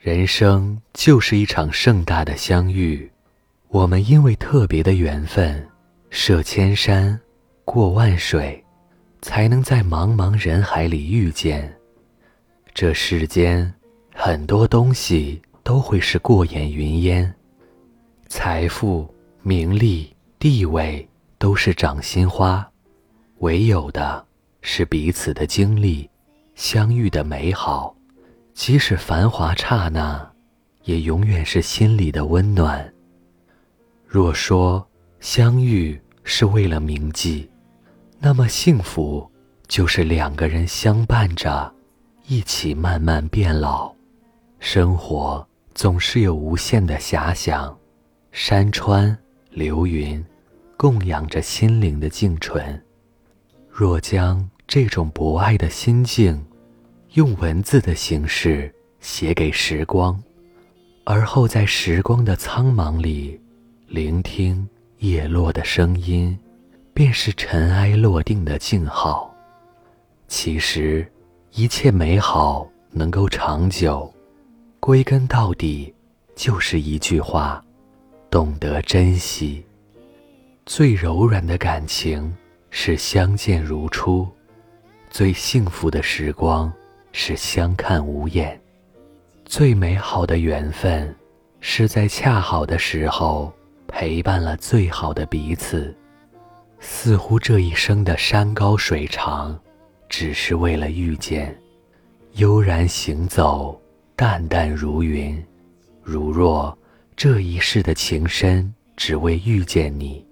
人生就是一场盛大的相遇，我们因为特别的缘分，涉千山，过万水，才能在茫茫人海里遇见。这世间很多东西都会是过眼云烟，财富、名利、地位都是掌心花，唯有的是彼此的经历，相遇的美好。即使繁华刹那，也永远是心里的温暖。若说相遇是为了铭记，那么幸福就是两个人相伴着，一起慢慢变老。生活总是有无限的遐想，山川流云，供养着心灵的静纯。若将这种博爱的心境，用文字的形式写给时光，而后在时光的苍茫里，聆听叶落的声音，便是尘埃落定的静好。其实，一切美好能够长久，归根到底就是一句话：懂得珍惜。最柔软的感情是相见如初，最幸福的时光。是相看无厌，最美好的缘分，是在恰好的时候陪伴了最好的彼此。似乎这一生的山高水长，只是为了遇见。悠然行走，淡淡如云。如若这一世的情深，只为遇见你，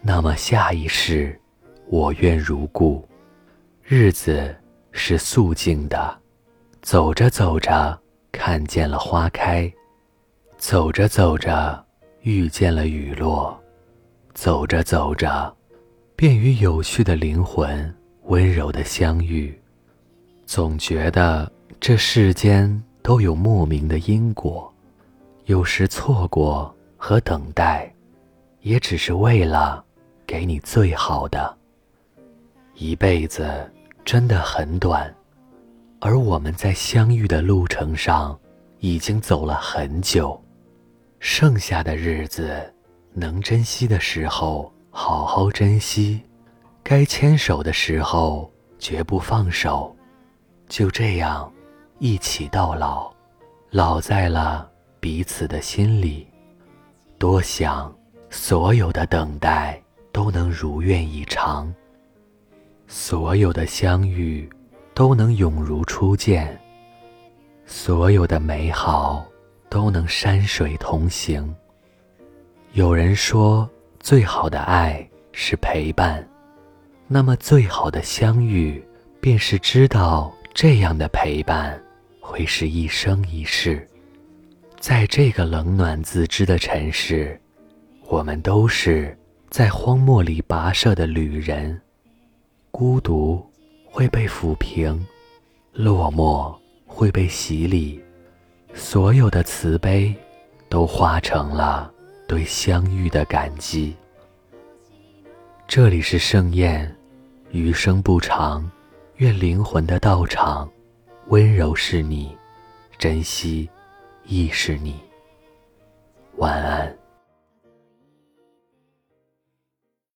那么下一世，我愿如故。日子。是肃静的，走着走着，看见了花开；走着走着，遇见了雨落；走着走着，便与有趣的灵魂温柔的相遇。总觉得这世间都有莫名的因果，有时错过和等待，也只是为了给你最好的。一辈子。真的很短，而我们在相遇的路程上已经走了很久。剩下的日子，能珍惜的时候好好珍惜，该牵手的时候绝不放手。就这样，一起到老，老在了彼此的心里。多想所有的等待都能如愿以偿。所有的相遇都能永如初见，所有的美好都能山水同行。有人说，最好的爱是陪伴，那么最好的相遇便是知道这样的陪伴会是一生一世。在这个冷暖自知的尘世，我们都是在荒漠里跋涉的旅人。孤独会被抚平，落寞会被洗礼，所有的慈悲都化成了对相遇的感激。这里是盛宴，余生不长，愿灵魂的道场，温柔是你，珍惜亦是你。晚安。